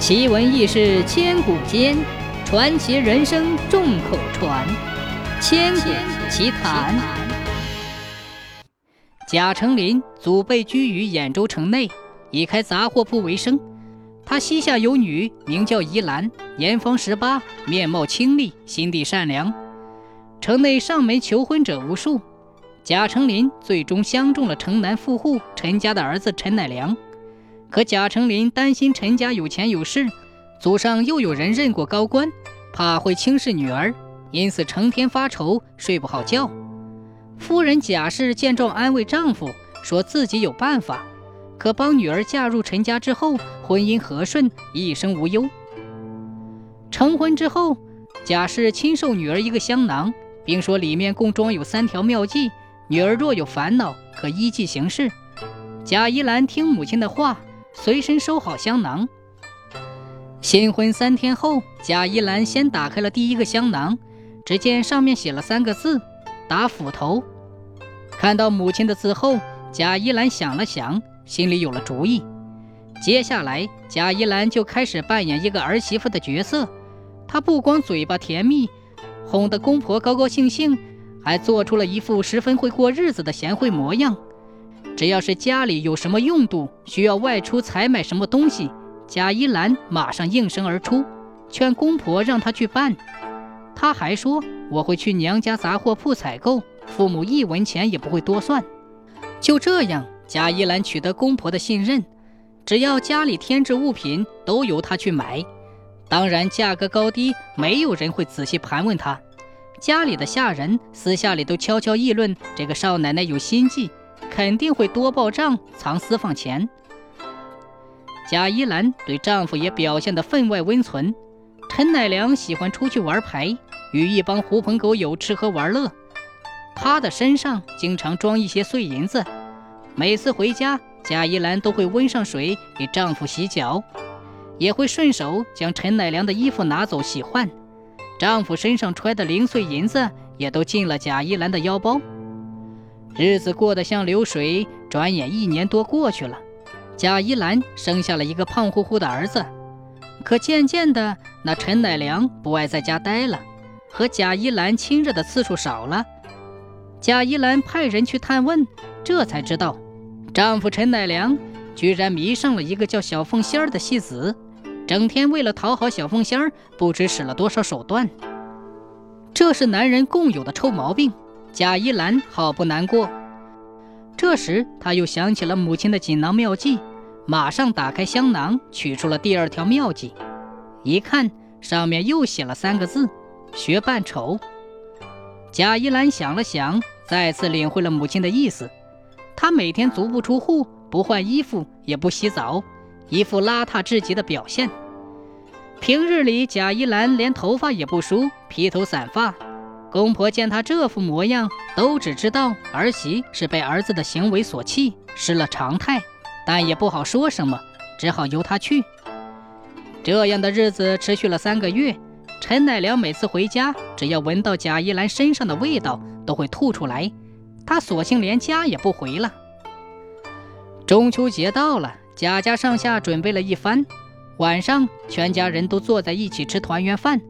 奇闻异事千古间，传奇人生众口传。千古奇谈。贾成林祖辈居于兖州城内，以开杂货铺为生。他膝下有女，名叫宜兰，年方十八，面貌清丽，心地善良。城内上门求婚者无数。贾成林最终相中了城南富户陈家的儿子陈乃良。可贾成林担心陈家有钱有势，祖上又有人任过高官，怕会轻视女儿，因此成天发愁，睡不好觉。夫人贾氏见状安慰丈夫，说自己有办法，可帮女儿嫁入陈家之后，婚姻和顺，一生无忧。成婚之后，贾氏亲授女儿一个香囊，并说里面共装有三条妙计，女儿若有烦恼，可依计行事。贾依兰听母亲的话。随身收好香囊。新婚三天后，贾一兰先打开了第一个香囊，只见上面写了三个字：“打斧头。”看到母亲的字后，贾一兰想了想，心里有了主意。接下来，贾一兰就开始扮演一个儿媳妇的角色。她不光嘴巴甜蜜，哄得公婆高高兴兴，还做出了一副十分会过日子的贤惠模样。只要是家里有什么用度，需要外出采买什么东西，贾一兰马上应声而出，劝公婆让她去办。她还说：“我会去娘家杂货铺采购，父母一文钱也不会多算。”就这样，贾一兰取得公婆的信任，只要家里添置物品都由她去买，当然价格高低没有人会仔细盘问她。家里的下人私下里都悄悄议论这个少奶奶有心计。肯定会多报账、藏私房钱。贾一兰对丈夫也表现得分外温存。陈乃良喜欢出去玩牌，与一帮狐朋狗友吃喝玩乐。他的身上经常装一些碎银子。每次回家，贾一兰都会温上水给丈夫洗脚，也会顺手将陈乃良的衣服拿走洗换。丈夫身上揣的零碎银子也都进了贾一兰的腰包。日子过得像流水，转眼一年多过去了。贾一兰生下了一个胖乎乎的儿子，可渐渐的，那陈乃良不爱在家待了，和贾一兰亲热的次数少了。贾一兰派人去探问，这才知道，丈夫陈乃良居然迷上了一个叫小凤仙儿的戏子，整天为了讨好小凤仙儿，不知使了多少手段。这是男人共有的臭毛病。贾一兰好不难过。这时，他又想起了母亲的锦囊妙计，马上打开香囊，取出了第二条妙计。一看，上面又写了三个字：“学扮丑。”贾一兰想了想，再次领会了母亲的意思。她每天足不出户，不换衣服，也不洗澡，一副邋遢至极的表现。平日里，贾一兰连头发也不梳，披头散发。公婆见她这副模样，都只知道儿媳是被儿子的行为所气，失了常态，但也不好说什么，只好由她去。这样的日子持续了三个月。陈乃良每次回家，只要闻到贾一兰身上的味道，都会吐出来。他索性连家也不回了。中秋节到了，贾家上下准备了一番，晚上全家人都坐在一起吃团圆饭。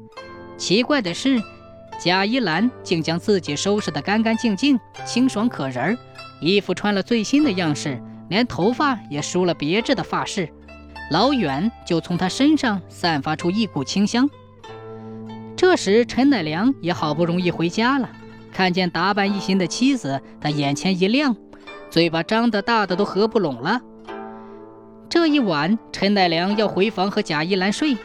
奇怪的是。贾一兰竟将自己收拾得干干净净、清爽可人儿，衣服穿了最新的样式，连头发也梳了别致的发饰，老远就从她身上散发出一股清香。这时，陈乃良也好不容易回家了，看见打扮一新的妻子，他眼前一亮，嘴巴张得大的都合不拢了。这一晚，陈乃良要回房和贾一兰睡。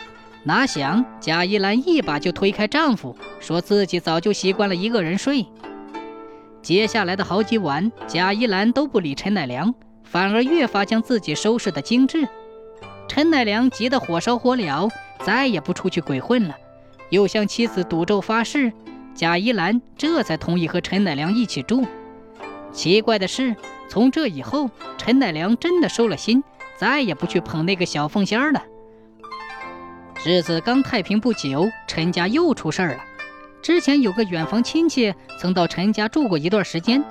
哪想贾一兰一把就推开丈夫，说自己早就习惯了一个人睡。接下来的好几晚，贾一兰都不理陈乃良，反而越发将自己收拾得精致。陈乃良急得火烧火燎，再也不出去鬼混了，又向妻子赌咒发誓。贾一兰这才同意和陈乃良一起住。奇怪的是，从这以后，陈乃良真的收了心，再也不去捧那个小凤仙了。日子刚太平不久，陈家又出事儿了。之前有个远房亲戚曾到陈家住过一段时间，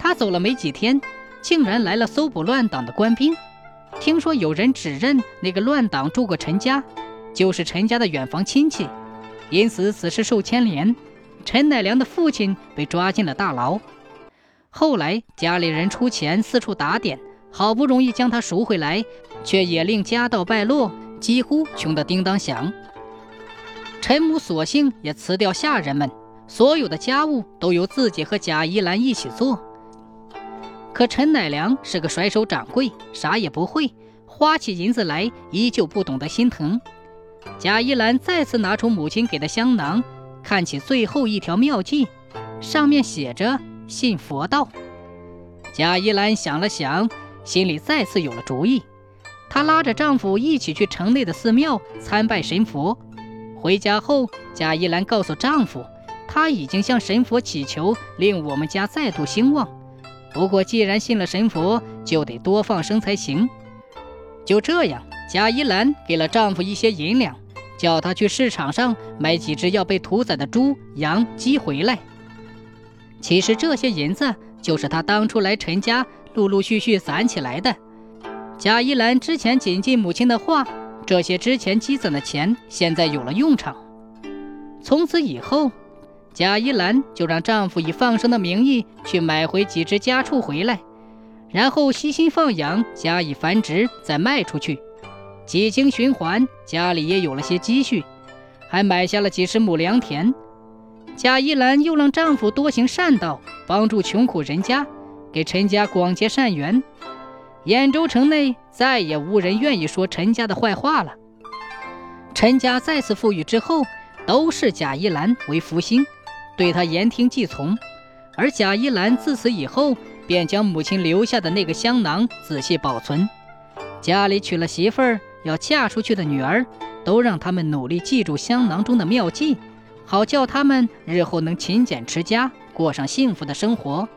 他走了没几天，竟然来了搜捕乱党的官兵。听说有人指认那个乱党住过陈家，就是陈家的远房亲戚，因此此事受牵连。陈乃良的父亲被抓进了大牢。后来家里人出钱四处打点，好不容易将他赎回来，却也令家道败落，几乎穷得叮当响。陈母索性也辞掉下人们，所有的家务都由自己和贾宜兰一起做。可陈乃良是个甩手掌柜，啥也不会，花起银子来依旧不懂得心疼。贾一兰再次拿出母亲给的香囊，看起最后一条妙计，上面写着“信佛道”。贾一兰想了想，心里再次有了主意。她拉着丈夫一起去城内的寺庙参拜神佛。回家后，贾一兰告诉丈夫，她已经向神佛祈求，令我们家再度兴旺。不过，既然信了神佛，就得多放生才行。就这样，贾一兰给了丈夫一些银两，叫他去市场上买几只要被屠宰的猪、羊、鸡回来。其实这些银子就是他当初来陈家陆陆续续攒起来的。贾一兰之前谨记母亲的话，这些之前积攒的钱现在有了用场。从此以后。贾一兰就让丈夫以放生的名义去买回几只家畜回来，然后悉心放养，加以繁殖，再卖出去。几经循环，家里也有了些积蓄，还买下了几十亩良田。贾一兰又让丈夫多行善道，帮助穷苦人家，给陈家广结善缘。兖州城内再也无人愿意说陈家的坏话了。陈家再次富裕之后，都是贾一兰为福星。对他言听计从，而贾一兰自此以后便将母亲留下的那个香囊仔细保存。家里娶了媳妇儿要嫁出去的女儿，都让他们努力记住香囊中的妙计，好叫他们日后能勤俭持家，过上幸福的生活。